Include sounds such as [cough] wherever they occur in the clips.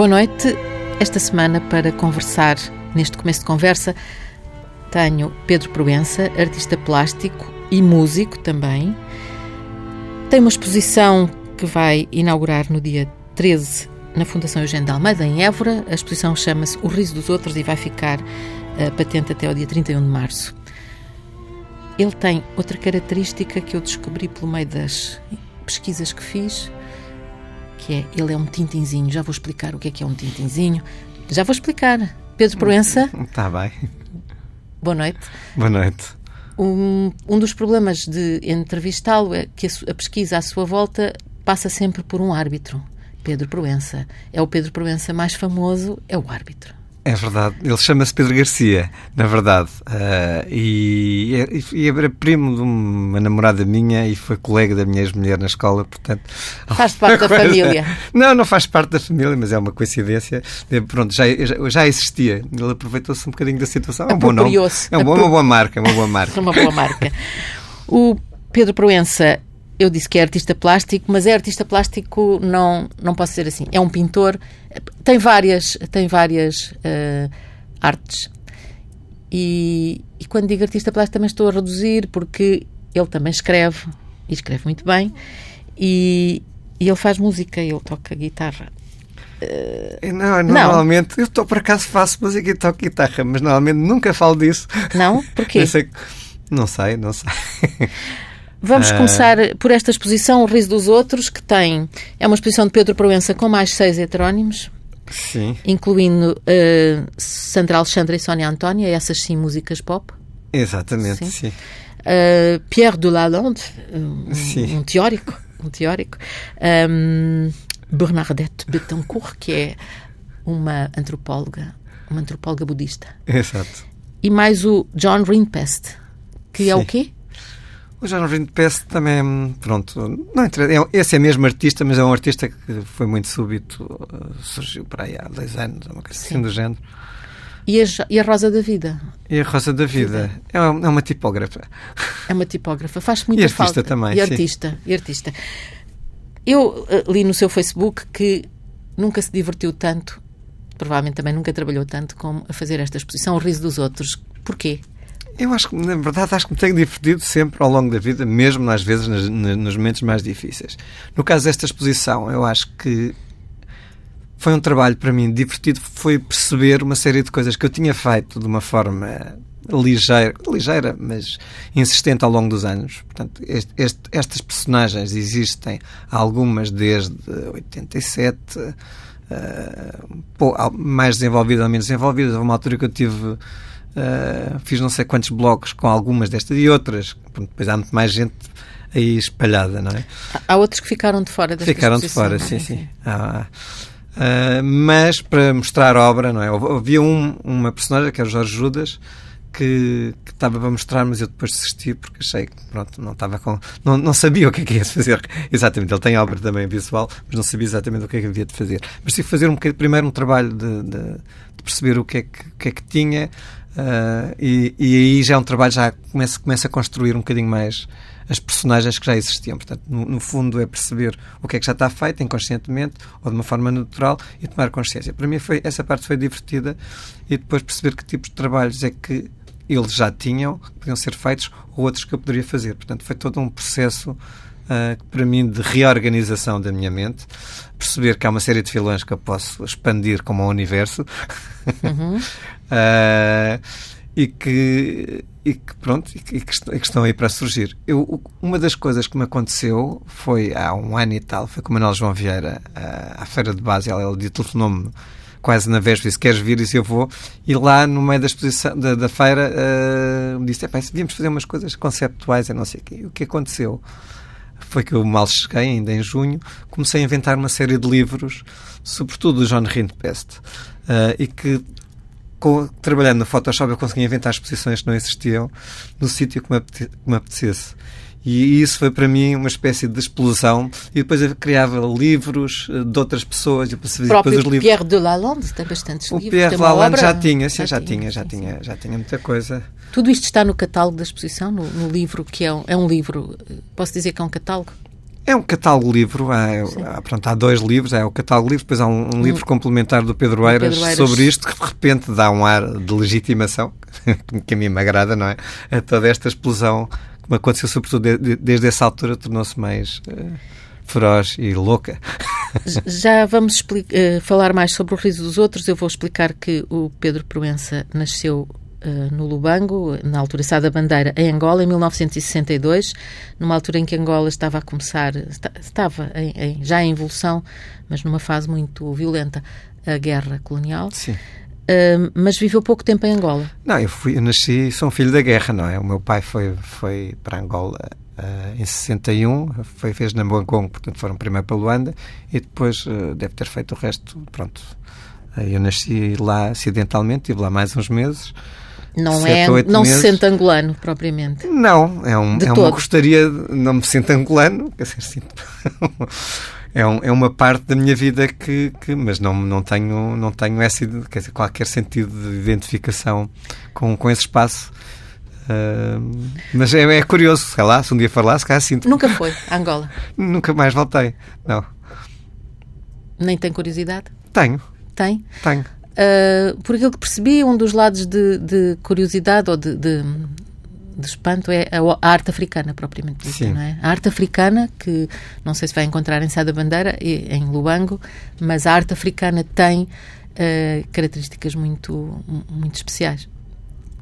Boa noite. Esta semana, para conversar, neste começo de conversa, tenho Pedro Proença, artista plástico e músico também. Tem uma exposição que vai inaugurar no dia 13 na Fundação Eugênio de Almeida, em Évora. A exposição chama-se O Riso dos Outros e vai ficar uh, patente até o dia 31 de março. Ele tem outra característica que eu descobri pelo meio das pesquisas que fiz, que é ele é um tintinzinho. Já vou explicar o que é que é um tintinzinho. Já vou explicar. Pedro Proença. Está [laughs] bem. Boa noite. Boa noite. Um, um dos problemas de entrevistá-lo é que a, a pesquisa à sua volta passa sempre por um árbitro. Pedro Proença. É o Pedro Proença mais famoso, é o árbitro. É verdade, ele chama-se Pedro Garcia, na verdade, uh, e, e, era primo de uma namorada minha e foi colega da minha ex-mulher na escola, portanto... Faz parte da [laughs] família. Não, não faz parte da família, mas é uma coincidência. Pronto, já, já existia, ele aproveitou-se um bocadinho da situação. É um bom nome. É um bom, uma boa marca, uma boa marca. [laughs] uma boa marca. O Pedro Proença eu disse que é artista plástico, mas é artista plástico, não, não posso dizer assim. É um pintor, tem várias, tem várias uh, artes. E, e, quando digo artista plástico também estou a reduzir, porque ele também escreve, e escreve muito bem, e, e ele faz música, ele toca guitarra. Uh, não, normalmente, não. eu estou por acaso faço música e toco guitarra, mas normalmente nunca falo disso. Não? Porquê? [laughs] não sei, não sei. [laughs] Vamos uh... começar por esta exposição, O Riso dos Outros, que tem. É uma exposição de Pedro Proença com mais seis heterónimos. Sim. Incluindo uh, Sandra Alexandra e Sónia Antónia, essas sim músicas pop. Exatamente, sim. sim. Uh, Pierre de Lalonde, um, um, teórico. Um teórico. Um, Bernadette Betancourt, que é uma antropóloga, uma antropóloga budista. Exato. E mais o John Rinpest, que sim. é o quê? O John Rinpest também, pronto, não é, esse é mesmo artista, mas é um artista que foi muito súbito, eh, surgiu para aí há dois anos, uma coisa assim do género. E a, e a, Rosa da Vida? E a Rosa da Vida é uma, é uma tipógrafa. É uma tipógrafa, faz muita e artista falta. também. E artista, e artista. Eu uh, li no seu Facebook que nunca se divertiu tanto, provavelmente também nunca trabalhou tanto como a fazer esta exposição, O Riso dos Outros. Porquê? Eu acho que, na verdade, acho que me tenho divertido sempre ao longo da vida, mesmo às vezes nas, nos momentos mais difíceis. No caso desta exposição, eu acho que foi um trabalho para mim divertido, foi perceber uma série de coisas que eu tinha feito de uma forma ligeira, ligeira, mas insistente ao longo dos anos. Portanto, este, este, estas personagens existem, algumas desde 87, uh, mais desenvolvidas ou menos desenvolvidas. Houve uma altura que eu tive Uh, fiz não sei quantos blogs com algumas destas e outras. Depois há muito mais gente aí espalhada, não é? Há outros que ficaram de fora desta Ficaram de fora, sim, sim. Ah, uh, mas para mostrar obra, não é? Havia um, uma personagem que era o Jorge Judas que, que estava para mostrar, mas eu depois desisti porque achei que pronto, não estava com. Não, não sabia o que é que ia fazer. [laughs] Exatamente, ele tem obra também visual, mas não sabia exatamente o que é que havia de fazer. Mas tive que fazer um, primeiro um trabalho de, de, de perceber o que é que, que, é que tinha Uh, e, e, aí já é um trabalho, já começa, começa a construir um bocadinho mais as personagens que já existiam. Portanto, no, no, fundo, é perceber o que é que já está feito, inconscientemente ou de uma forma natural, e tomar consciência. Para mim, foi, essa parte foi divertida e depois perceber que tipos de trabalhos é que eles já tinham, que podiam ser feitos, ou outros que eu poderia fazer. Portanto, foi todo um processo. Uh, para mim, de reorganização da minha mente, perceber que há uma série de filões que eu posso expandir como um universo, uhum. [laughs] Uh, e que, e que pronto, e que, estão aí para surgir. Eu, uma das coisas que me aconteceu foi há um ano e tal, foi com o Manuel João Vieira à, à feira de base, ele, ele telefonou-me quase na véspera, se queres vir, e se eu vou, e lá no meio da exposição da, da feira uh, me disse, devíamos fazer umas coisas conceptuais e não sei o quê. O que aconteceu foi que eu mal cheguei, ainda em junho, comecei a inventar uma série de livros, sobretudo do John Rindpest, uh, e que com, trabalhando no Photoshop eu conseguia inventar exposições que não existiam no sítio que me, apete, que me apetecesse. E isso foi para mim uma espécie de explosão. E depois eu criava livros eh, de outras pessoas. E o próprio depois os livros. Pierre de Lalonde tem bastantes o livros. O Pierre de Lalonde já tinha, sim, já, já tinha, já tinha, já tinha muita coisa. Tudo isto está no catálogo da exposição, no, no livro, que é um, é um livro, posso dizer que é um catálogo? É um catálogo livro, há, há, pronto, há dois livros, é o catálogo livro, depois há um, um livro complementar do Pedro Eiras, Pedro Eiras sobre isto, que de repente dá um ar de legitimação, [laughs] que a mim me agrada, não é? A toda esta explosão que me aconteceu, sobretudo de, de, desde essa altura, tornou-se mais uh, feroz e louca. Já vamos uh, falar mais sobre o riso dos outros. Eu vou explicar que o Pedro Proença nasceu Uh, no Lubango, na altura Sá da Bandeira, em Angola, em 1962, numa altura em que Angola estava a começar, estava em, em, já em evolução, mas numa fase muito violenta, a guerra colonial. Sim. Uh, mas viveu pouco tempo em Angola. Não, eu, fui, eu nasci, sou um filho da guerra, não é? O meu pai foi, foi para Angola uh, em 61, foi, fez na Nambuangong, portanto foram primeiro para Luanda e depois deve ter feito o resto, pronto. eu nasci lá acidentalmente, estive lá mais uns meses. Não, é, não meses. se sente angolano, propriamente. Não, é, um, é uma gostaria, não me sinto angolano, quer dizer, sinto, [laughs] é, um, é uma parte da minha vida que, que mas não, não tenho, não tenho essa, dizer, qualquer sentido de identificação com, com esse espaço. Uh, mas é, é, curioso, sei lá, se um dia for lá, se calhar sinto. Nunca foi a Angola? [laughs] Nunca mais voltei, não. Nem tem curiosidade? Tenho. Tem? Tenho. Uh, por aquilo que percebi, um dos lados de, de curiosidade ou de, de, de, espanto é a, arte africana, propriamente dita, não é? A arte africana, que não sei se vai encontrar em Sá da Bandeira, em Lubango, mas a arte africana tem uh, características muito, muito especiais.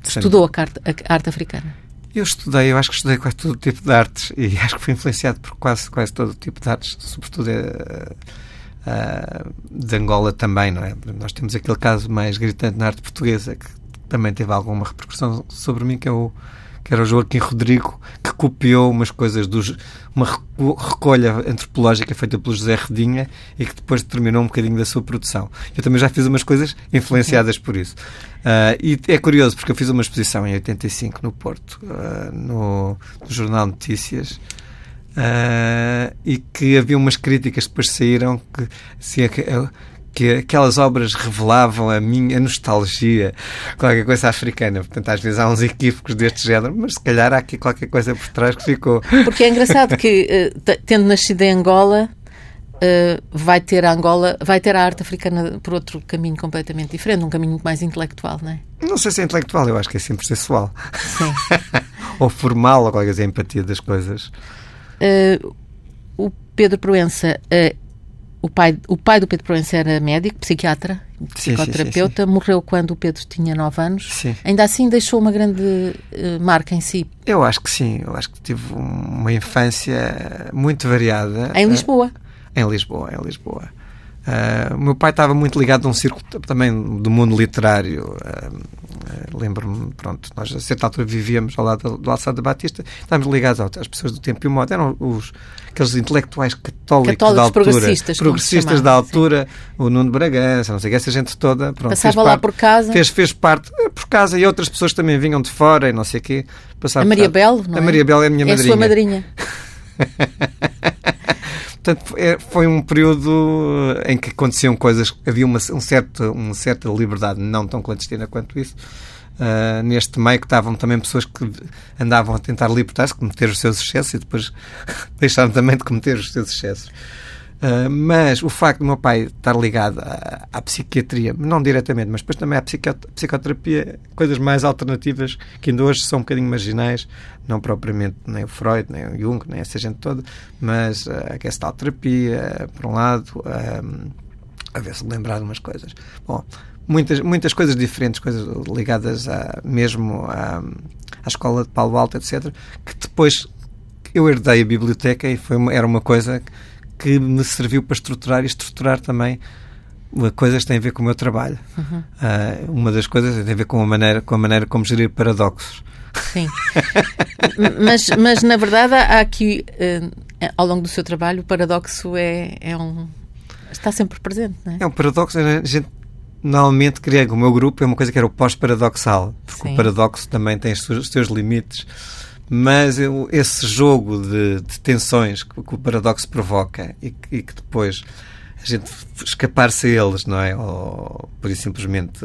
Sim. Estudou a arte, a arte africana? Eu estudei, eu acho que estudei quase todo tipo de artes e [laughs] acho que fui influenciado por quase, quase todo tipo de artes, sobretudo. Uh, uh, de Angola também, não é? Nós temos aquele caso mais gritante na arte portuguesa que também teve alguma repercussão sobre mim, que é o que era o Joaquim Rodrigo, que copiou umas coisas dos uma recolha antropológica feita pelo José Redinha e que depois determinou um bocadinho da sua produção. Eu também já fiz umas coisas influenciadas por isso. Uh, e é curioso porque eu fiz uma exposição em 85 no Porto, uh, no, no Jornal Notícias, Uh, e que havia umas críticas que depois saíram que, assim, que aquelas obras revelavam a minha nostalgia, qualquer coisa africana. Portanto, às vezes há uns equívocos deste género, mas se calhar há aqui qualquer coisa por trás que ficou. Porque é engraçado que, [laughs] uh, tendo nascido em Angola, Uh, vai ter a Angola, vai ter a arte africana por outro caminho completamente diferente, um caminho muito mais intelectual, não é? Não sei se é intelectual, eu acho que é sempre sexual. Sim. [laughs] ou formal, ou qualquer coisa, a empatia das coisas. Uh, o Pedro Proença, uh, o, pai, o pai do Pedro Proença era médico, psiquiatra, psicoterapeuta, sim, sim, sim, morreu quando o Pedro tinha 9 anos. Ainda assim deixou uma grande uh, marca em si. Eu acho que sim, eu acho que tive uma infância muito variada. Em Lisboa? Em Lisboa, em Lisboa. Uh, o meu pai estava muito ligado a um círculo também do mundo literário. Uh, Lembro-me, pronto, nós a certa altura vivíamos ao lado do, do Alçado da Batista, estávamos ligados às pessoas do tempo e o modo. Eram os, aqueles intelectuais católicos, católicos da altura, progressistas, progressistas da altura, sim. o Nuno Bragança, não sei o que, essa gente toda. Pronto, Passava lá parte, por casa. Fez, fez parte por casa e outras pessoas também vinham de fora e não sei o quê. A Maria Belo, não A Maria Belo é a minha é madrinha. É a sua madrinha. [laughs] Portanto, é, foi um período eh, em que aconteciam coisas, havia uma, um certo, uma certa liberdade, não tão clandestina quanto isso. Uh, neste meio que estavam também pessoas que andavam a tentar libertar-se, cometer os seus excessos e depois [laughs] deixaram também de cometer os seus excessos. Uh, mas o facto do meu pai estar ligado à, à, psiquiatria, não diretamente, mas depois também à psicoterapia, coisas mais alternativas que ainda hoje são um bocadinho marginais, não propriamente nem o Freud, nem o Jung, nem essa gente toda, mas uh, a gestalterapia, por um lado, a ver se me lembrar de umas coisas. Bom, muitas, muitas coisas diferentes, coisas ligadas a, mesmo à, à escola de Paulo Alto, etc., que depois eu herdei a biblioteca e foi uma, era uma coisa que me serviu para estruturar e estruturar também coisas que têm a ver com o meu trabalho. Uhum. Uh, uma das coisas tem a ver com a maneira, com a maneira como gerir paradoxos. Sim. [laughs] mas, mas, na verdade, há aqui, uh, ao longo do seu trabalho, o paradoxo é, é um. está sempre presente, não é? É um paradoxo. A gente normalmente cria o meu grupo é uma coisa que era o pós-paradoxal, porque Sim. o paradoxo também tem os seus, os seus limites mas eu, esse jogo de, de tensões que, que, o paradoxo provoca e que, e que, depois a gente escapar-se a eles, não é? Ou por isso simplesmente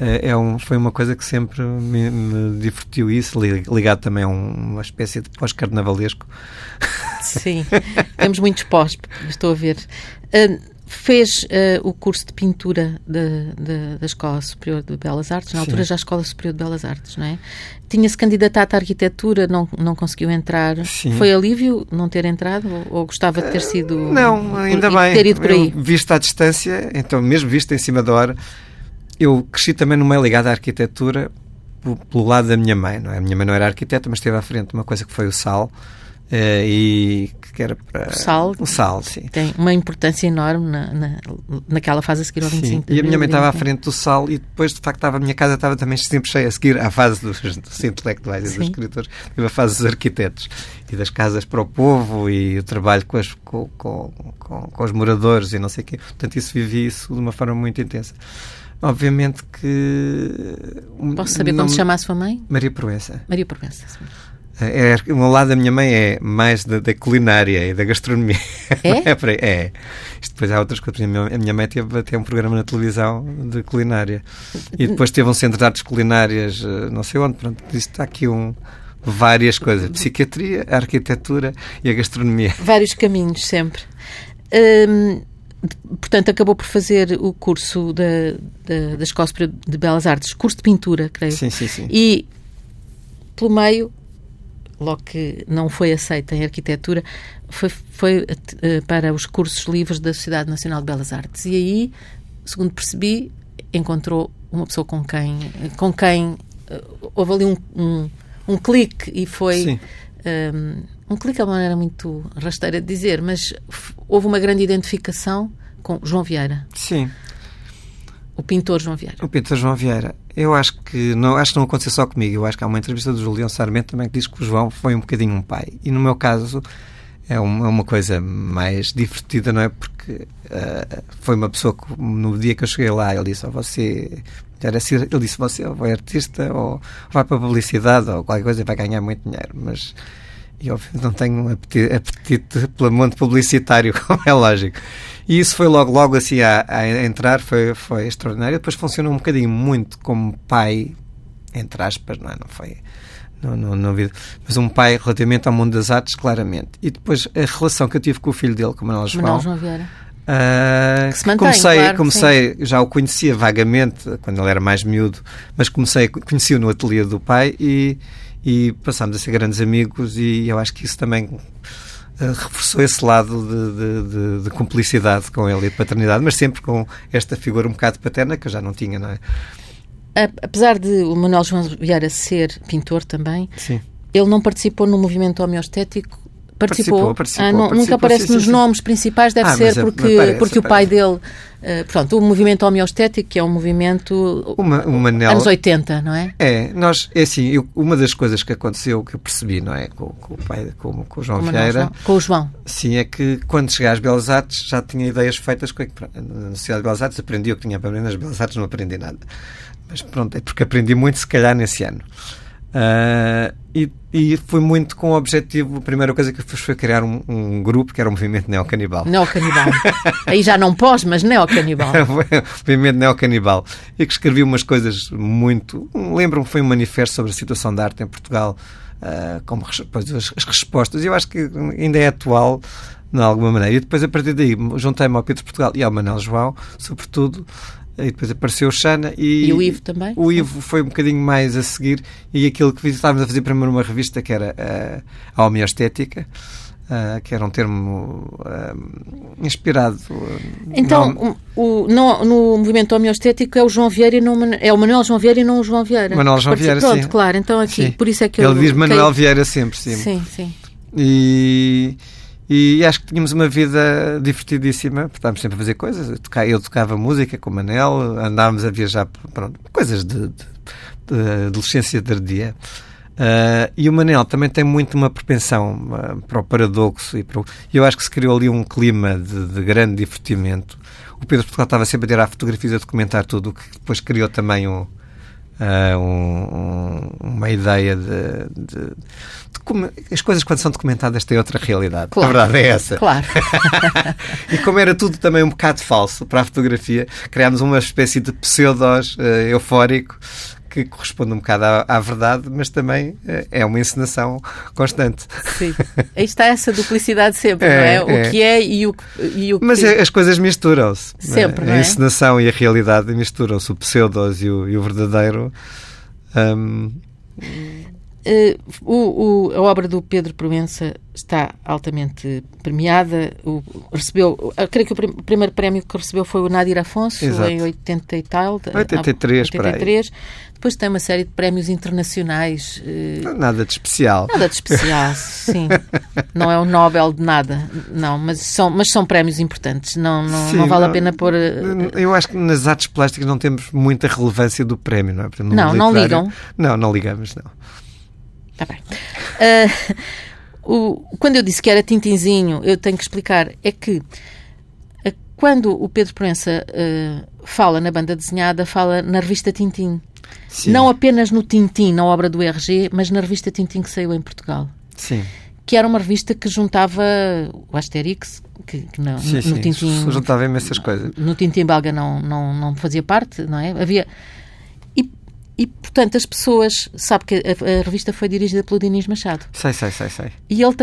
é, é um, foi uma coisa que sempre me, me divertiu isso, ligado também a uma espécie de pós-carnavalesco. Sim, temos muitos pós, estou a ver. Uh, fez uh, o curso de pintura de, de, da Escola Superior de Belas Artes, na altura Sim. já a Escola Superior de Belas Artes, não é? Tinha-se candidatado à arquitetura, não, não conseguiu entrar. Sim. Foi alívio não ter entrado ou, ou gostava de ter sido. Não, ainda bem. Ter ido por aí? Eu, visto à distância, então, mesmo visto em cima da hora, eu cresci também no meio ligado à arquitetura pelo lado da minha mãe, não é? A minha mãe não era arquiteta, mas esteve à frente de uma coisa que foi o SAL, Uh, e que era para... O sal, o sal sim. tem uma importância enorme na, na, naquela fase a seguir ao 25 sim. E a minha mãe estava à frente do sal e depois, de facto, estava, a minha casa estava também sempre cheia a seguir à fase dos, dos intelectuais sim. e dos escritores, tive a fase dos arquitetos e das casas para o povo e o trabalho com, as, com, com, com, com os moradores e não sei o quê. Portanto, isso vivi isso de uma forma muito intensa. Obviamente que... Posso saber não... como se chama a sua mãe? Maria Proença. Maria Proença, sim. É, o meu lado da minha mãe é mais da, da culinária e da gastronomia. É? [laughs] é, é. Isto depois há outras coisas. A minha mãe teve até um programa na televisão de culinária. E depois teve um centro de artes culinárias, eh, não sei onde. Pronto, isto está aqui um, várias coisas. A psiquiatria, a arquitetura e a gastronomia. Vários caminhos, sempre. Hum, portanto, acabou por fazer o curso da, da, da Escola de Belas Artes, curso de pintura, creio. Sim, sim, sim. E, pelo meio, logo que não foi aceita em arquitetura, foi, foi uh, para os cursos livres da Sociedade Nacional de Belas Artes. E aí, segundo percebi, encontrou uma pessoa com quem, com quem uh, houve ali um, um, um, clique e foi. Um, um clique é uma maneira muito rasteira de dizer, mas houve uma grande identificação com João Vieira. Sim. O pintor João Vieira. O pintor João Vieira. Eu acho que não, acho que não aconteceu só comigo. Eu acho que há uma entrevista do Julião Sarmento também que diz que o João foi um bocadinho um pai. E no meu caso é uma, é uma coisa mais divertida, não é? Porque uh, foi uma pessoa que no dia que eu cheguei lá ele disse: oh, você era ele disse: você ou é artista ou vai para a publicidade ou qualquer coisa e vai ganhar muito dinheiro. Mas eu não tenho apetite, apetite pelo mundo publicitário, [laughs] como é lógico. E isso foi logo, logo assim a, a entrar, foi, foi extraordinário. Depois funcionou um bocadinho muito como pai, entre aspas, não é? Não foi. Não, não, não vi, mas um pai relativamente ao mundo das artes, claramente. E depois a relação que eu tive com o filho dele, com o Manuel João. Manuel João Vieira. Uh, que se mantém, comecei, claro, comecei já o conhecia vagamente quando ele era mais miúdo, mas comecei, conheci-o no ateliê do pai e, e passámos a ser grandes amigos e eu acho que isso também reforçou esse lado de, de, de, de, cumplicidade com ele e de paternidade, mas sempre com esta figura um bocado paterna que eu já não tinha, não é? Apesar de o Manuel João Vieira ser pintor também, Sim. ele não participou no movimento homeostético Participou? Participou, participou, ah, não, participou nunca aparece sim, nos sim, nomes principais, deve ah, ser porque, aparece, porque o pai dele. Uh, pronto, o movimento homeostético, que é um movimento. Uma, uma anos 80, não é? É, nós, é assim, eu, uma das coisas que aconteceu, que eu percebi, não é? Com, com o pai, com, com o João Vieira. Com o João. Sim, é que quando cheguei às Belas Artes já tinha ideias feitas com. Na Sociedade de Belas Artes aprendi o que tinha para aprender, nas Belas Artes não aprendi nada. Mas pronto, é porque aprendi muito, se calhar, nesse ano. Uh, e, e foi muito com o objetivo. A primeira coisa que fiz foi criar um, um grupo que era o Movimento Neocanibal. Neocanibal. [laughs] Aí já não pós, mas neocanibal. Movimento Neocanibal. E que escrevi umas coisas muito. Lembro-me foi um manifesto sobre a situação da arte em Portugal, uh, como depois, as, as respostas. Eu acho que ainda é atual de alguma maneira. E depois, a partir daí, juntei-me ao Pedro Portugal e ao Manel João, sobretudo, e depois apareceu o Xana e, e o Ivo também. O Ivo foi um bocadinho mais a seguir e aquilo que estávamos a fazer primeiro uma revista que era uh, a homeostética. Uh, que era um termo uh, inspirado. Então, no, o, no, no movimento homeostético é o João Vieira e não é o Manuel João Vieira e não o João Vieira. Manuel João Vieira, sim. claro. Então aqui, sim. por isso é que Ele eu. diz Manuel Vieira sempre, sim. Sim, sim. E, e acho que tínhamos uma vida divertidíssima, estávamos sempre a fazer coisas. Eu tocava música com o Manel, andávamos a viajar, pronto, coisas de, de, de adolescência tardia. Uh, e o Manel também tem muito uma propensão uh, para o paradoxo e para o... eu acho que se criou ali um clima de, de grande divertimento. O Pedro Portugal estava sempre a tirar fotografias, a documentar tudo, o que depois criou também um, uh, um, uma ideia de, de, de, As coisas, quando são documentadas, têm outra realidade. Claro, a verdade é essa. Claro. [laughs] e como era tudo também um bocado falso para a fotografia, criámos uma espécie de pseudos uh, eufórico que corresponde um bocado à, à verdade, mas também uh, é uma encenação constante. Sim. Aí está essa duplicidade sempre, é, não é? é? O que é e o, e o que... Mas é, as coisas misturam-se. Sempre, não é? A encenação e a realidade misturam-se. O pseudos e o, e o verdadeiro. Um... Uh, o, o, a obra do Pedro Proença está altamente premiada. O, recebeu, creio que o, prim, o, primeiro prémio que recebeu foi o Nadir Afonso, Exato. em 80 e tal. 83, 83. Depois tem uma série de prémios internacionais. Uh, nada de especial. Nada de especial, [laughs] sim. Não é o Nobel de nada, não, mas são, mas são prémios importantes. Não, não, sim, não vale não, a pena pôr. Uh, eu acho que nas artes plásticas não temos muita relevância do prémio, não é? Exemplo, não, não ligam. Não, não ligamos, não. Está bem. Uh, o, quando eu disse que era Tintinzinho, eu tenho que explicar, é que uh, quando o Pedro Proença uh, fala na banda desenhada, fala na revista Tintim. Sim. Não apenas no Tintim, na obra do RG, mas na revista Tintim que saiu em Portugal. Sim. Que era uma revista que juntava o Asterix, que, que não, sim, no, sim. no Tintim... Juntava imensas coisas. No Tintim belga não, não, não fazia parte, não é? Havia e, portanto, as pessoas. Sabe que a, a revista foi dirigida pelo Dinis Machado. Sei, sei, sei, sei. E ele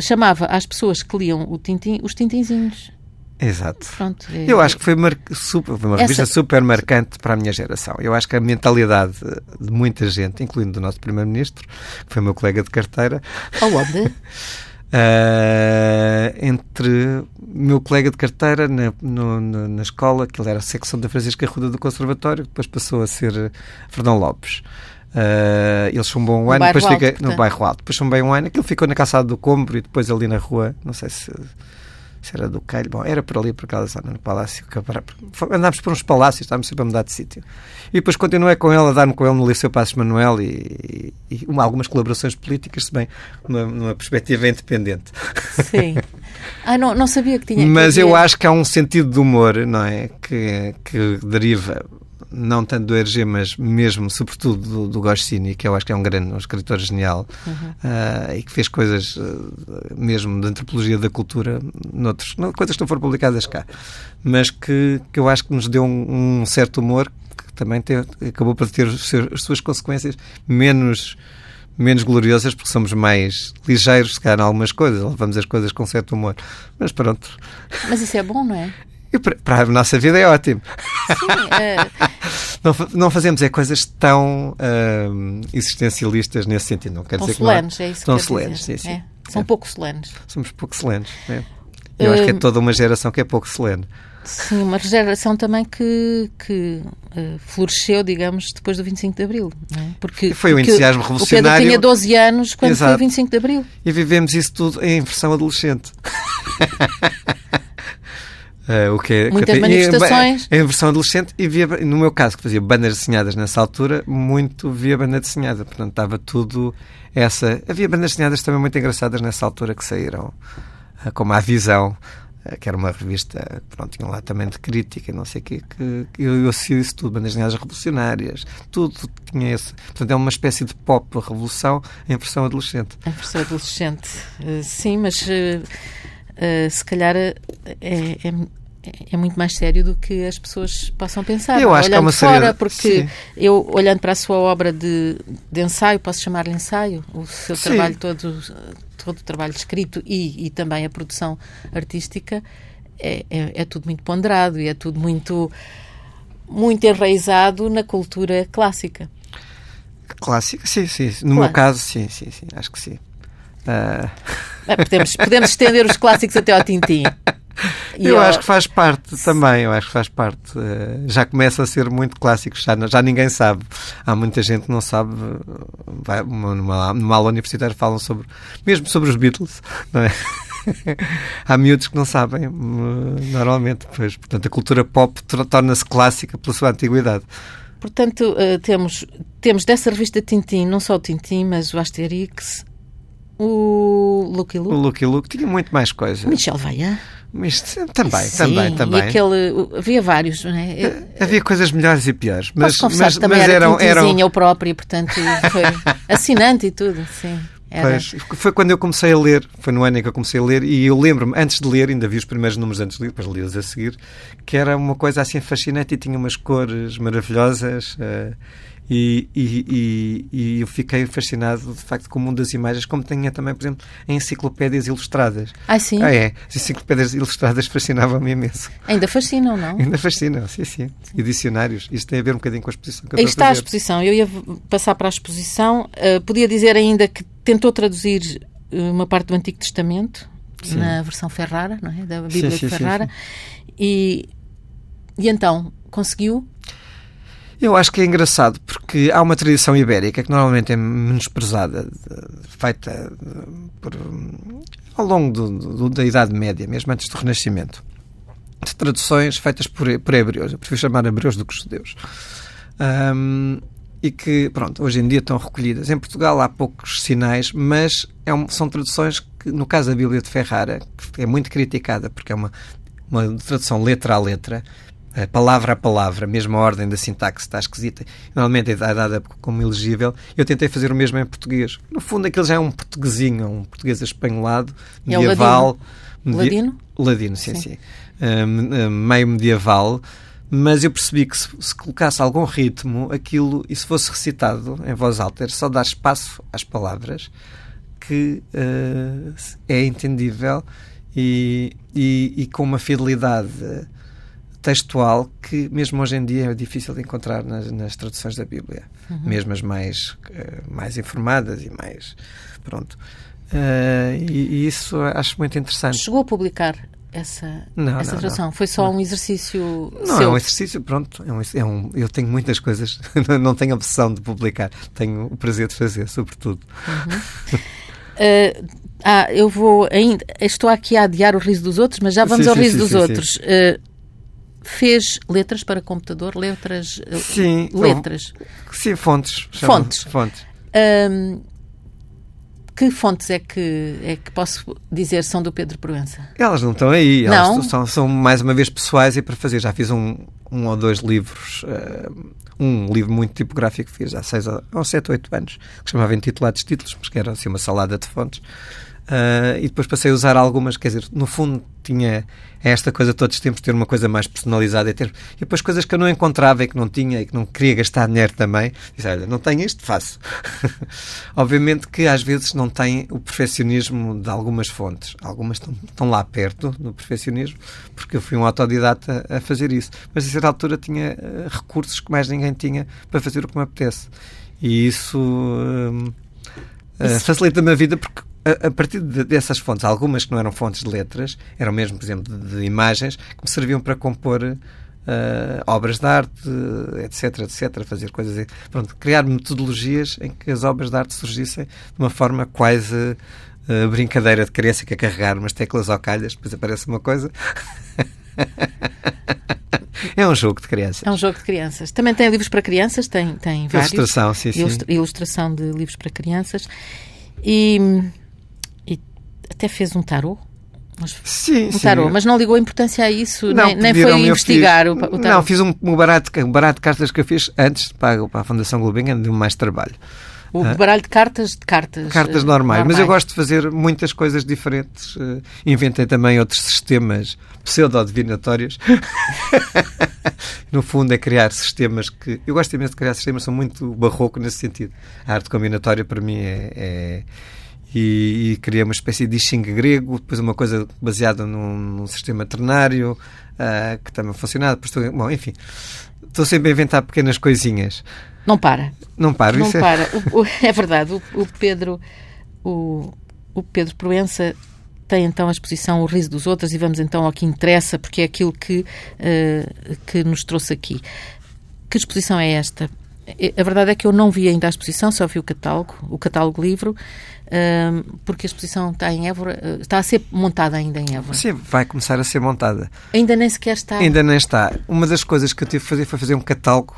chamava às pessoas que liam o Tintim os Tintinzinhos. Exato. Pronto, é... Eu acho que foi, super, foi uma Essa... revista super marcante para a minha geração. Eu acho que a mentalidade de muita gente, incluindo do nosso Primeiro-Ministro, que foi meu colega de carteira. Aonde? [laughs] Uh, entre meu colega de carteira na, no, na escola, que ele era a secção da Francisca Ruda do Conservatório, depois passou a ser Fernão Lopes. Uh, ele chumbou um no ano, depois fica no bairro alto, depois chumbei um ano, aquilo ficou na calçada do Combro e depois ali na rua, não sei se se era do Calho, bom, era por ali, por zona, no Palácio Andámos por uns palácios, estávamos sempre a mudar de sítio. E depois continuei com ele, a dar-me com ele no Liceu Passos Manuel e, e, e uma, algumas colaborações políticas, se bem numa, numa perspectiva independente. Sim. [laughs] Ah, não, não sabia que tinha. Mas eu acho que há um sentido de humor, não é? Que, que deriva não tanto do RG, mas mesmo, sobretudo, do, do Goscinny, que eu acho que é um grande um escritor genial uhum. uh, e que fez coisas uh, mesmo de antropologia da cultura, noutros, não, coisas que não foram publicadas cá, mas que, que eu acho que nos deu um, um certo humor que também teve, acabou por ter as suas consequências menos menos gloriosas porque somos mais ligeiros, se calhar, em algumas coisas, levamos as coisas com certo humor. Mas pronto. Mas isso é bom, não é? E para a nossa vida é ótimo. Sim, é... [laughs] não, não fazemos é coisas tão uh, existencialistas nesse sentido. Não quer dizer solenes, que não é isso que solenes, dizer. sim, sim. É. São é. pouco solenes. Somos pouco solenes. É. Eu uh... acho que é toda uma geração que é pouco solene. Sim, uma geração também que, que uh, floresceu, digamos, depois do 25 de Abril. É? Porque, foi o entusiasmo revolucionário. O Pedro tinha 12 anos quando Exato. foi o 25 de Abril. E vivemos isso tudo em versão adolescente. [laughs] Uh, o que é, Muitas que, manifestações. Em, em versão adolescente, e via, no meu caso, que fazia bandas desenhadas nessa altura, muito via banda desenhada. Portanto, estava tudo essa. Havia bandas desenhadas também muito engraçadas nessa altura que saíram, uh, como A Visão, uh, que era uma revista, pronto, tinha lá também de crítica, não sei o quê, que, que eu, eu associo isso tudo, bandas desenhadas revolucionárias, tudo tinha esse. Portanto, é uma espécie de pop revolução em versão adolescente. Em versão adolescente, sim, mas uh, se calhar é, é, é, muito mais sério do que as pessoas possam pensar. Eu acho olhando que é uma fora, seriedade. porque Sim. eu, olhando para a sua obra de, de ensaio, posso chamar-lhe ensaio, o seu Sim. trabalho todo, todo o trabalho escrito e, e também a produção artística, é, é, é tudo muito ponderado e é tudo muito, muito enraizado na cultura clássica. Clássica, sim, sim. No claro. meu caso, sim, sim, sim, acho que sim. Uh... Podemos, podemos estender os clássicos até ao Tintim. eu acho que faz parte também, eu acho que faz parte. Uh, já começa a ser muito clássico, já, já ninguém sabe. Há muita gente que não sabe. Vai, numa, numa aula universitária falam sobre, mesmo sobre os Beatles, não é? [laughs] Há miúdos que não sabem, normalmente. Pois, portanto, a cultura pop torna-se clássica pela sua antiguidade. Portanto, uh, temos, temos dessa revista Tintim, não só o Tintim, mas o Asterix, o Lucky Luke. O Lucky Luke tinha muito mais coisa. Michel Vaillant. Mas, também, Sim, também, também. Aquele, havia vários, não é? Eh, havia coisas melhores e piores. Mas, Posso mas, também mas era eram, eram... eu próprio, portanto, [laughs] foi assinante e tudo, sim. Era. Pois, foi quando eu comecei a ler, foi no ano em que eu comecei a ler, e eu lembro-me, antes de ler, ainda vi os primeiros números antes de ler, depois li-os a seguir, que era uma coisa assim fascinante e tinha umas cores maravilhosas. Uh, E, e, e, e, eu fiquei fascinado, de facto, com o mundo das imagens, como tinha também, por exemplo, enciclopédias ilustradas. Ah, sim? Ah, é. As enciclopédias ilustradas fascinavam-me imenso. Ainda fascinam, não? Ainda fascinam, sim, sim. E dicionários. Isto tem a ver um bocadinho com a exposição que eu Aí está a, a exposição. Eu ia passar para a exposição. Uh, podia dizer ainda que tentou traduzir eh, uma parte do Antigo Testamento, sim. na versão Ferrara, não é? Da Bíblia sim, sim, de Ferrara. E, e então, conseguiu? Eu acho que é engraçado porque há uma tradição ibérica que normalmente é menosprezada, feita por, ao longo do, do, da Idade Média, mesmo antes do Renascimento, de traduções feitas por, por hebreus. Eu prefiro chamar hebreus do que judeus. Um, e que, pronto, hoje em dia estão recolhidas. Em Portugal há poucos sinais, mas é um, são traduções que, no caso da Bíblia de Ferrara, que é muito criticada porque é uma, uma tradução letra a letra, palavra a palavra, mesmo a ordem da sintaxe está esquisita, normalmente é dada como elegível. Eu tentei fazer o mesmo em português. No fundo, aquilo já é um portuguesinho, um português espanholado, medieval. É ladino? ladino? Ladino, sim, sim. sim. Um, meio medieval. Mas eu percebi que se, se, colocasse algum ritmo, aquilo, e se fosse recitado em voz alta, era só dar espaço às palavras, que uh, é entendível e, e, e com uma fidelidade textual que mesmo hoje em dia é difícil de encontrar nas, nas traduções da Bíblia, uhum. mesmo as mais, uh, mais informadas e mais pronto. Uh, e, e, isso acho muito interessante. Chegou a publicar essa, não, essa não, tradução? Não. Foi só um exercício Não, seu? é um exercício, pronto. É um, é um, eu tenho muitas coisas, [laughs] não tenho a opção de publicar. Tenho o prazer de fazer, sobretudo. Uhum. uh, [laughs] ah, eu vou ainda. Estou aqui a adiar o riso dos outros, mas já vamos sim, ao sim, riso sim, dos outros. Uh, fez letras para computador, letras. Eh, sim, letras. Sim, fontes. Fontes. fontes. Um, que fontes é que, é que posso dizer são do Pedro Proença? Elas não estão aí. Elas não? São, são, mais uma vez pessoais e para fazer. Já fiz um, um ou dois livros. Uh, um livro muito tipográfico que fiz há seis ou sete, oito anos, que chamava Intitulados Títulos, mas que era assim uma salada de fontes. Uh, e depois passei a usar algumas, quer dizer, no fundo tinha esta coisa todos os tempos ter uma coisa mais personalizada e, ter, e depois coisas que eu não encontrava e que não tinha e que não queria gastar dinheiro também. Disse, olha, não tenho isto, faço. [laughs] Obviamente que às vezes não tem o perfeccionismo de algumas fontes. Algumas estão, estão lá perto do perfeccionismo, porque eu fui um autodidata a fazer isso. Mas a certa altura tinha uh, recursos que mais ninguém tinha para fazer o que me apetece. E isso. Uh, facilita-me a vida porque a, a partir de, dessas fontes, algumas que não eram fontes de letras, eram mesmo, por exemplo, de, de imagens, que me serviam para compor uh, obras de arte, etc, etc, fazer coisas... Pronto, criar metodologias em que as obras de arte surgissem de uma forma quase uh, brincadeira de criança que é carregar umas teclas ao calhas, depois aparece uma coisa... [laughs] É um jogo de crianças. É um jogo de crianças. Também tem livros para crianças, tem, tem vários. Ilustração, sim, sim. Ilustração de livros para crianças. E até fez um tarô. Sim, um sim. tarô, mas não ligou importância a isso, não, nem, nem foi investigar fiz, o, o tarô. Não, fiz um, um, barato, um barato de cartas que eu fiz antes para, para a Fundação Gulbenkian, deu mais trabalho. O ah. baralho de cartas de cartas. Cartas normais. normais. Mas eu gosto de fazer muitas coisas diferentes. Uh, inventei também outros sistemas pseudo-adivinatórios. [laughs] no fundo, é criar sistemas que. Eu gosto imenso de criar sistemas, são muito barroco nesse sentido. A arte combinatória, para mim, é, é e, e criei uma espécie de xing grego, depois uma coisa baseada num, num sistema ternário uh, que também funcionava. Depois, bom, enfim, estou sempre a inventar pequenas coisinhas. Não para. Não para. Não é- para. É... O, o, [laughs] é verdade. O, o, Pedro, o, o Pedro Proença tem então a exposição O Riso dos Outros e vamos então ao que interessa, porque é aquilo que, uh, que nos trouxe aqui. Que exposição é esta? A verdade é que eu não vi ainda a exposição, só vi o catálogo, o catálogo livro, porque a exposição está em Évora, eh, está a ser montada ainda em Évora. Sim, vai começar a ser montada. Ainda nem sequer está. Ainda nem está. Uma das coisas que eu tive que fazer foi fazer um catálogo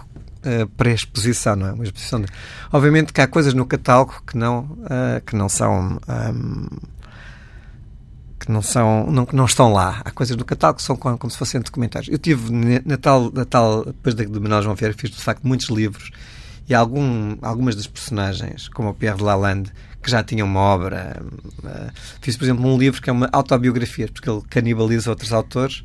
uh, pré-exposição, não é? Uma exposição. De... Obviamente que há coisas no catálogo que não, uh, que não são. Um, que não, são, não, não estão lá. Há coisas no catálogo que são como, como se fossem documentários. Eu tive, na tal, na tal depois de Manuel João Vieira, fiz de facto muitos livros e algum, algumas das personagens, como o Pierre de Lalande, que já tinha uma obra. Uh, fiz, por exemplo, um livro que é uma autobiografia, porque ele canibaliza outros autores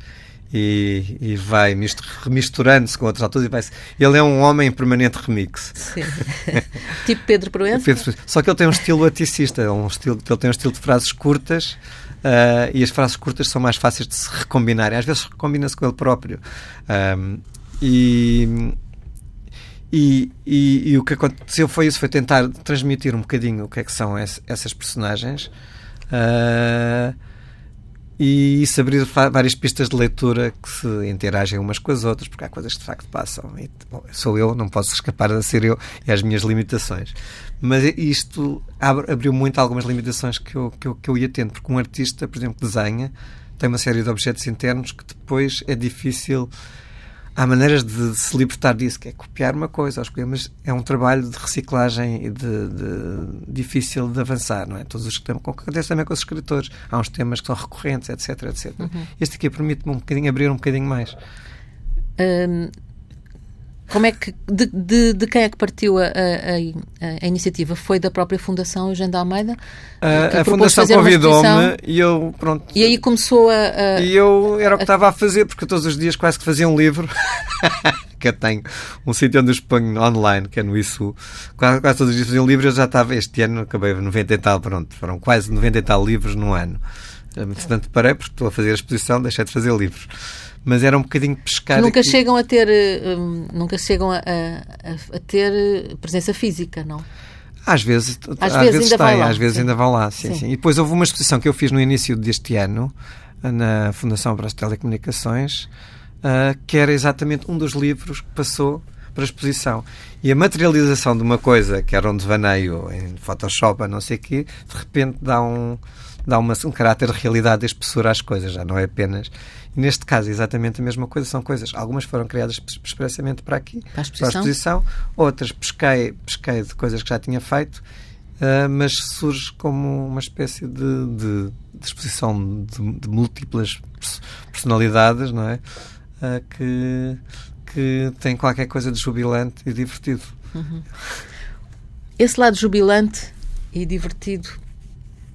e, e vai remisturando-se com outros autores e vai Ele é um homem em permanente remix. Sim. [laughs] tipo Pedro Proença? Pedro, só que ele tem um estilo aticista, um estilo, ele tem um estilo de frases curtas uh, e as frases curtas são mais fáceis de se recombinarem. Às vezes recombina-se com ele próprio. Um, e, e, e, e, o que aconteceu foi isso, foi tentar transmitir um bocadinho o que é que são essas personagens. Uh, e isso abrir várias pistas de leitura que se interagem umas com as outras, porque há coisas que de facto passam. E, bom, sou eu, não posso escapar a ser eu e às minhas limitações. Mas isto abriu muito algumas limitações que eu, que eu, que eu ia tendo, porque um artista, por exemplo, desenha, tem uma série de objetos internos que depois é difícil há maneiras de se libertar disso, que é copiar uma coisa, mas é um trabalho de reciclagem e de, de, difícil de avançar, não é? Todos os temas, acontece também com os escritores. Há uns temas que são recorrentes, etc, etc. Uhum. Este aqui permite-me um bocadinho abrir um bocadinho mais. Hum, como é que, de, de, de, quem é que partiu a, a, a, iniciativa? Foi da própria Fundação Eugênio de Almeida? a Fundação convidou-me e eu, pronto. E aí começou a. e eu era o que estava a fazer, porque todos os dias quase que fazia um livro. [laughs] que eu tenho um sítio onde eu exponho online, que é no ISU. Quase, quase todos os dias fazia um livro. Eu já estava, este ano, acabei 90 e tal, pronto. Foram quase 90 e tal livros no ano. Portanto, parei, porque estou a fazer a exposição, deixei de fazer livros mas era um bocadinho pescar. Nunca aqui. chegam a ter, um, nunca chegam a, a, a, ter presença física, não? Às vezes, às, às vezes, vezes tem, às vezes sim. ainda vão lá, sim, sim, sim. E depois houve uma exposição que eu fiz no início deste ano, na Fundação para as Telecomunicações, uh, que era exatamente um dos livros que passou para a exposição. E a materialização de uma coisa que era um devaneio em Photoshop, a não sei o quê, de repente dá um, dá uma, um caráter de realidade e espessura às coisas, já não é apenas neste caso, exatamente a mesma coisa. São coisas, algumas foram criadas expressamente para aqui, para a exposição, para a exposição outras pesquei, pesquei de coisas que já tinha feito, uh, mas surge como uma espécie de, de, de exposição de, de, múltiplas personalidades, não é? Uh, que, que tem qualquer coisa de jubilante e divertido. Uhum. Esse lado jubilante e divertido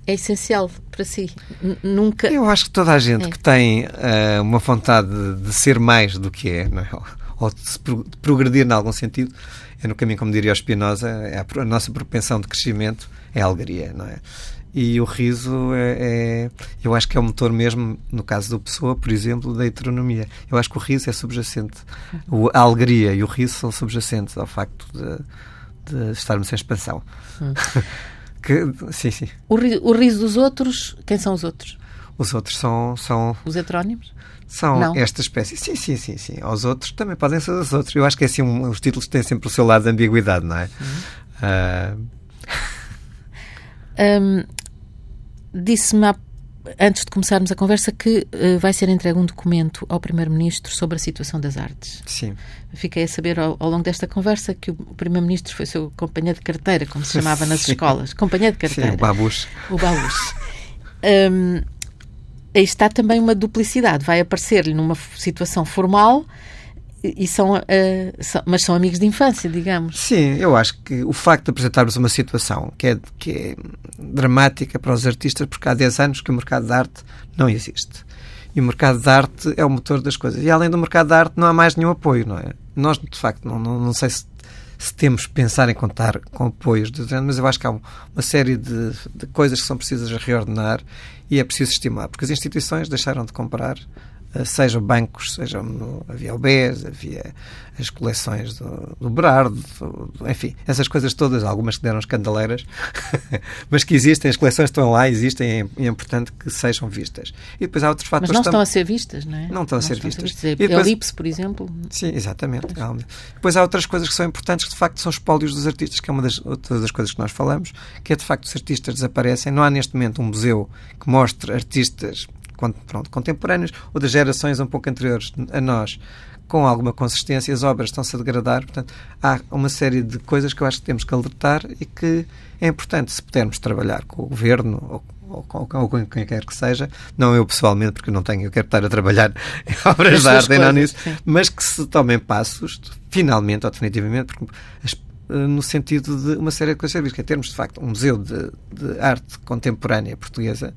é essencial para si. N nunca. Eu acho que toda a gente é. que tem uh, uma vontade de, ser mais do que é, é? ou de, se pro de progredir em algum sentido, é no caminho, como diria o Spinoza, é a, a, nossa propensão de crescimento é a alegria, não é? E o riso é, é, eu acho que é o motor mesmo, no caso do Pessoa, por exemplo, da heteronomia. Eu acho que o riso é subjacente. O, a alegria e o riso são subjacentes ao facto de, de estarmos em expansão. Hum. [laughs] Que, sim, sim. O, o riso dos outros, quem são os outros? Os outros são. são os heterónimos? São Não. esta espécie. Sim, sim, sim, sim. Os outros também podem ser os outros. Eu acho que é assim, um, os títulos têm sempre o seu lado de ambiguidade, não é? Uhum. Uh... Um, Disse-me há antes de começarmos a conversa, que uh, vai ser entregue um documento ao Primeiro-Ministro sobre a situação das artes. Sim. Fiquei a saber ao, ao longo desta conversa que o Primeiro-Ministro foi seu companheiro de carteira, como se chamava nas [laughs] escolas. Companheiro de carteira. Sim, o Babus. O Babus. um, aí está também uma duplicidade. Vai aparecer-lhe numa situação formal e são, uh, são, mas são amigos de infância, digamos. Sim, eu acho que o facto de apresentarmos uma situação que é, que é dramática para os artistas, porque há 10 anos que o mercado de arte não existe. E o mercado de arte é o motor das coisas. E além do mercado de arte não há mais nenhum apoio, não é? Nós, de facto, não, não, não sei se, se temos pensar em contar com apoios, mas eu acho que há uma série de, de coisas que são precisas reordenar e é preciso estimular, porque as instituições deixaram de comprar sejam bancos, sejam havia o BES, havia as coleções do, do Berardo, do, enfim, essas coisas todas, algumas que deram escandaleiras, [laughs] mas que existem, as coleções estão lá, existem e é importante que sejam vistas. E depois há outros fatores... Mas não estão a ser vistas, não é? Não estão a ser vistas. A vistas. Depois... Elipse, por exemplo. Sim, exatamente. Depois há outras coisas que são importantes, que de facto são espólios dos artistas, que é uma das outras das coisas que nós falamos, que é de facto os artistas desaparecem. Não há neste momento um museu que mostre artistas pronto, contemporâneos ou das gerações um pouco anteriores a nós, com alguma consistência, as obras estão-se a degradar. Portanto, há uma série de coisas que eu acho que temos que alertar e que é importante, se pudermos trabalhar com o governo ou ou com, ou com quem quer que seja, não eu pessoalmente, porque não tenho, eu quero estar a trabalhar [laughs] em obras de arte não nisso, sim. mas que se tomem passos, finalmente ou definitivamente, porque eh, no sentido de uma série de coisas que é termos de facto um museu de, de arte contemporânea portuguesa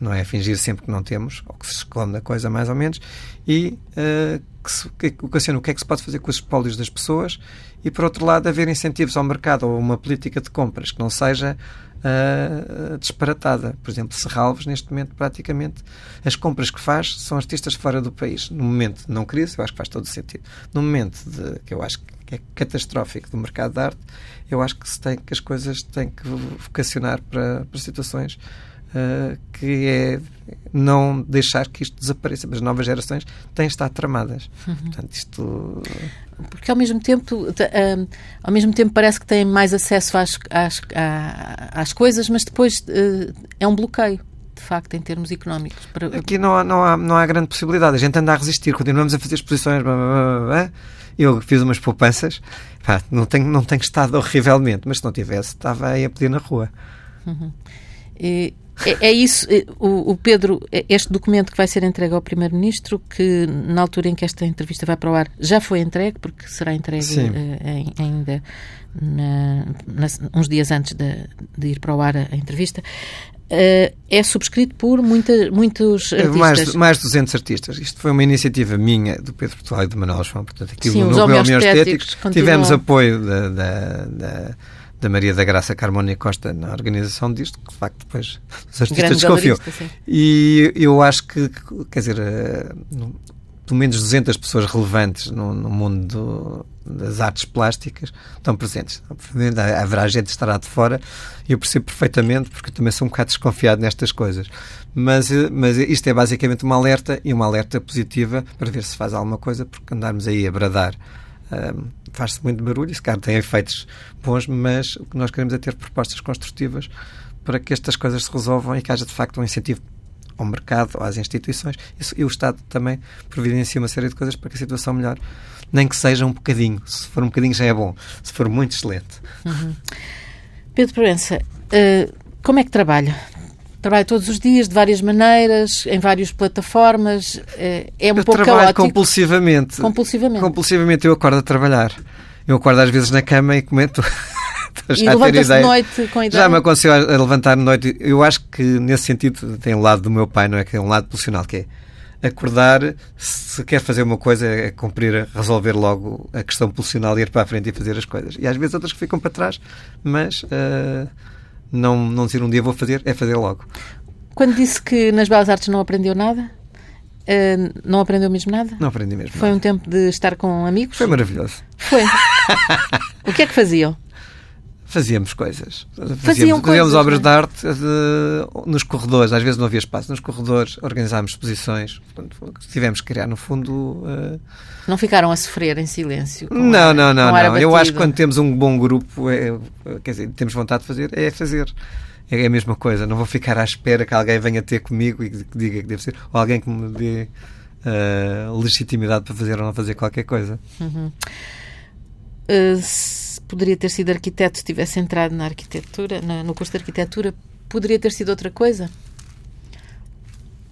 não é fingir sempre que não temos, ou que se esconde a coisa mais ou menos, e uh, que se, que, o que é que se pode fazer com os espólios das pessoas, e por outro lado, haver incentivos ao mercado ou uma política de compras que não seja uh, disparatada. Por exemplo, Serralves, neste momento, praticamente, as compras que faz são artistas fora do país. No momento não crise, eu acho que faz todo o sentido. No momento de, que eu acho que é catastrófico do mercado de arte, eu acho que, se tem, que as coisas têm que vocacionar para, para situações uh, que é não deixar que isto desapareça. Mas as novas gerações têm estado tramadas. Uhum. Portanto, isto... Porque ao mesmo tempo, uh, ao mesmo tempo parece que têm mais acesso às, às, às coisas, mas depois uh, é um bloqueio de facto, em termos económicos. Aqui não há, não, há, não há grande possibilidade. A gente anda a resistir, continuamos a fazer exposições. Blá, blá, blá, eu fiz umas poupanças, pá, não, tenho, não tenho estado [laughs] horrivelmente, mas se não tivesse, estava aí a pedir na rua. Uhum. E, é, é, isso, é, o, o, Pedro, é este documento que vai ser entregue ao Primeiro-Ministro, que na altura em que esta entrevista vai para o ar já foi entregue, porque será entregue uh, ainda na, na, uns dias antes de, de, ir para o ar a, a entrevista. Uh, é subscrito por muita, muitos artistas. Mais, mais de 200 artistas. Isto foi uma iniciativa minha, do Pedro Portugal e do Manuel João. Portanto, aqui Sim, no Núcleo Homeostéticos tivemos apoio da, da, da da Maria da Graça Carmona Costa na organização disto, que de facto depois [laughs] os artistas desconfiam. E eu acho que, quer dizer, eh, pelo menos 200 pessoas relevantes no, no mundo do, das artes plásticas estão presentes. Obviamente, haverá gente que estará de fora e eu percebo perfeitamente, porque também sou um bocado desconfiado nestas coisas. Mas, eh, mas isto é basicamente uma alerta e uma alerta positiva para ver se faz alguma coisa, porque andarmos aí a bradar faz-se muito barulho, esse cara tem efeitos bons, mas o que nós queremos é ter propostas construtivas para que estas coisas se resolvam e que haja de facto um incentivo ao mercado, às instituições e o Estado também providencia uma série de coisas para que a situação melhore. Nem que seja um bocadinho. Se for um bocadinho já é bom. Se for muito, excelente. Uhum. Pedro Proença, uh, como é que trabalha? Trabalha todos os dias, de várias maneiras, em várias plataformas. É, é um eu pouco trabalho caótico. compulsivamente. Compulsivamente. Compulsivamente eu acordo a trabalhar. Eu acordo às vezes na cama e comento. [laughs] e levanta-se de noite com a ideia? Já me aconteceu a levantar de noite. Eu acho que nesse sentido tem um lado do meu pai, não é? Que é um lado pulsional, que é acordar, se quer fazer uma coisa, é cumprir, resolver logo a questão pulsional e ir para a frente e fazer as coisas. E às vezes outras que ficam para trás, mas. Uh, não, não dizer um dia vou fazer, é fazer logo. Quando disse que nas Belas Artes não aprendeu nada, uh, não aprendeu mesmo nada? Não aprendi mesmo. Foi nada. um tempo de estar com amigos? Foi maravilhoso. Foi. [laughs] o que é que faziam? Fazíamos coisas. Fazíamos, Faziam fazíamos coisas, obras é? de arte de, nos corredores, às vezes não havia espaço. Nos corredores organizámos exposições. Portanto, tivemos que criar, no fundo. Uh... Não ficaram a sofrer em silêncio? Não, não, não. não. Eu acho que quando temos um bom grupo, é, quer dizer, temos vontade de fazer, é fazer. É a mesma coisa. Não vou ficar à espera que alguém venha ter comigo e que diga que deve ser. Ou alguém que me dê uh, legitimidade para fazer ou não fazer qualquer coisa. Uhum. Uh, poderia ter sido arquiteto se tivesse entrado na arquitetura, na, no curso de arquitetura, poderia ter sido outra coisa?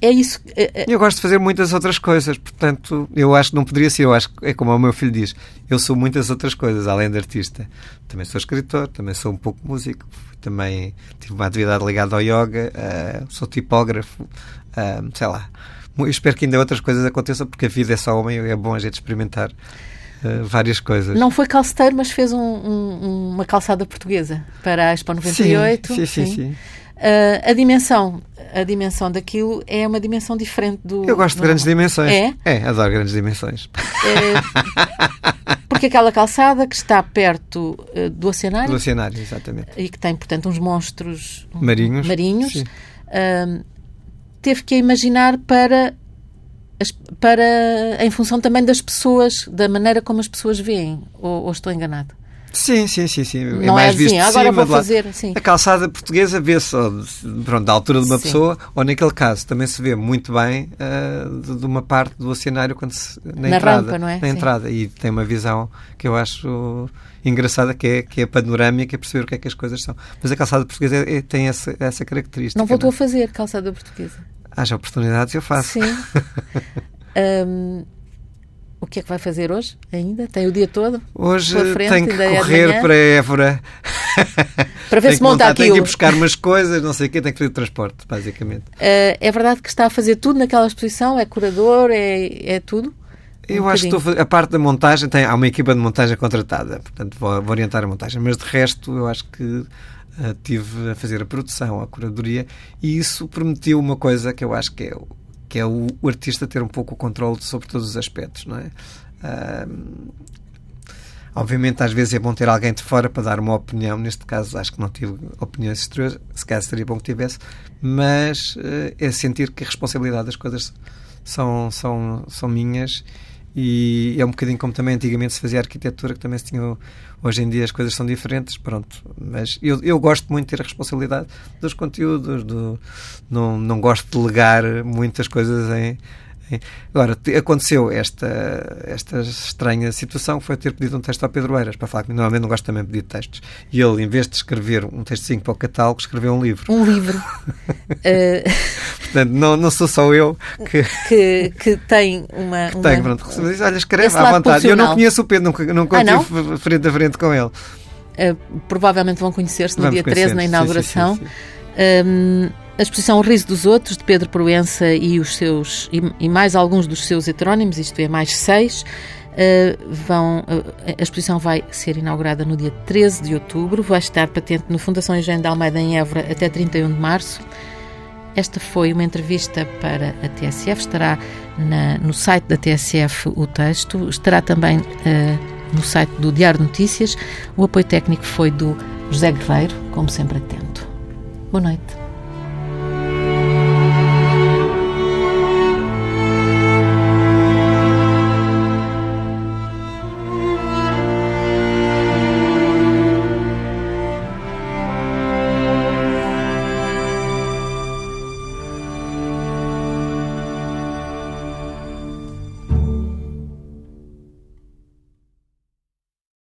É isso. É, é... Eu gosto de fazer muitas outras coisas, portanto, eu acho que não poderia ser. Eu acho que é como o meu filho diz: eu sou muitas outras coisas, além de artista. Também sou escritor, também sou um pouco músico, também tive uma atividade ligada ao yoga, uh, sou tipógrafo, uh, sei lá. Eu espero que ainda outras coisas aconteçam, porque a vida é só homem e é bom a gente experimentar uh, várias coisas. Não foi calceteiro, mas fez um, um, uma calçada portuguesa para a Expo 98. Sim, sim, sim. sim. sim. Uh, a dimensão a dimensão daquilo é uma dimensão diferente do. Eu gosto do... de grandes dimensões. É? É, adoro grandes dimensões. É, porque aquela calçada que está perto uh, do oceanário. Do oceanário, exatamente. E que tem, portanto, uns monstros marinhos. marinhos uh, teve que imaginar para para, em função também das pessoas, da maneira como as pessoas veem, ou, ou estou enganado? Sim, sim, sim, sim. É não é, mais é assim, agora cima, vou fazer assim. A calçada portuguesa vê-se pronto, da altura de uma sim. pessoa, ou naquele caso também se vê muito bem uh, de, de, uma parte do oceanário quando se, na, na entrada. Rampa, não é? Na sim. entrada. E tem uma visão que eu acho engraçada, que é, que é panorâmica, perceber o que é que as coisas são. Mas a calçada portuguesa é, é, tem essa, essa característica. Não voltou não? a fazer calçada portuguesa? Haja oportunidades, eu faço. Sim. [laughs] um, o que é que vai fazer hoje ainda? Tem o dia todo? Hoje frente, tenho que correr para Évora [laughs] para ver se monta montar, aquilo. Tem que ir buscar umas coisas, não sei o quê, tem que fazer transporte, basicamente. Uh, é verdade que está a fazer tudo naquela exposição? É curador? É, é tudo? Eu um acho que estou a, a parte da montagem, tem, há uma equipa de montagem contratada, portanto vou, vou orientar a montagem, mas de resto eu acho que uh, tive a fazer a produção, a curadoria, e isso permitiu uma coisa que eu acho que é, que é o, o artista ter um pouco o controle sobre todos os aspectos, não é? Uh, Obviamente, às vezes é bom ter alguém de fora para dar uma opinião. Neste caso, acho que não tive opiniões exteriores. Se calhar seria bom que tivesse. Mas uh, é sentir que a responsabilidade das coisas são, são, são minhas. E é um bocadinho como também antigamente se fazia arquitetura, que também se tinha. Hoje em dia as coisas são diferentes, pronto. Mas eu, eu gosto muito de ter a responsabilidade dos conteúdos, do, não, não gosto de delegar muitas coisas em Agora, aconteceu esta, esta estranha situação, foi ter pedido um texto ao Pedro Eiras, para falar que normalmente não gosto também de pedir textos. E ele, em vez de escrever um textinho para o catálogo, escreveu um livro. Um livro. uh... [laughs] Portanto, não, não sou só eu que... Que, que tem uma... Que tem, pronto. Olha, escreve à vontade. Eu não conheço o Pedro, nunca, nunca ah, não? tive frente a frente com ele. Uh, provavelmente vão conhecer-se no Vamos dia 13, na inauguração. Sim, sim, sim, um, a exposição O Riso dos Outros, de Pedro Proença e, os seus, e, e mais alguns dos seus heterónimos, isto é, mais seis, uh, vão, uh, a exposição vai ser inaugurada no dia 13 de outubro, vai estar patente no Fundação Engenho de Almeida em Évora até 31 de março. Esta foi uma entrevista para a TSF, estará na, no site da TSF o texto, estará também uh, no site do Diário de Notícias. O apoio técnico foi do José Guerreiro, como sempre atento. Boa noite.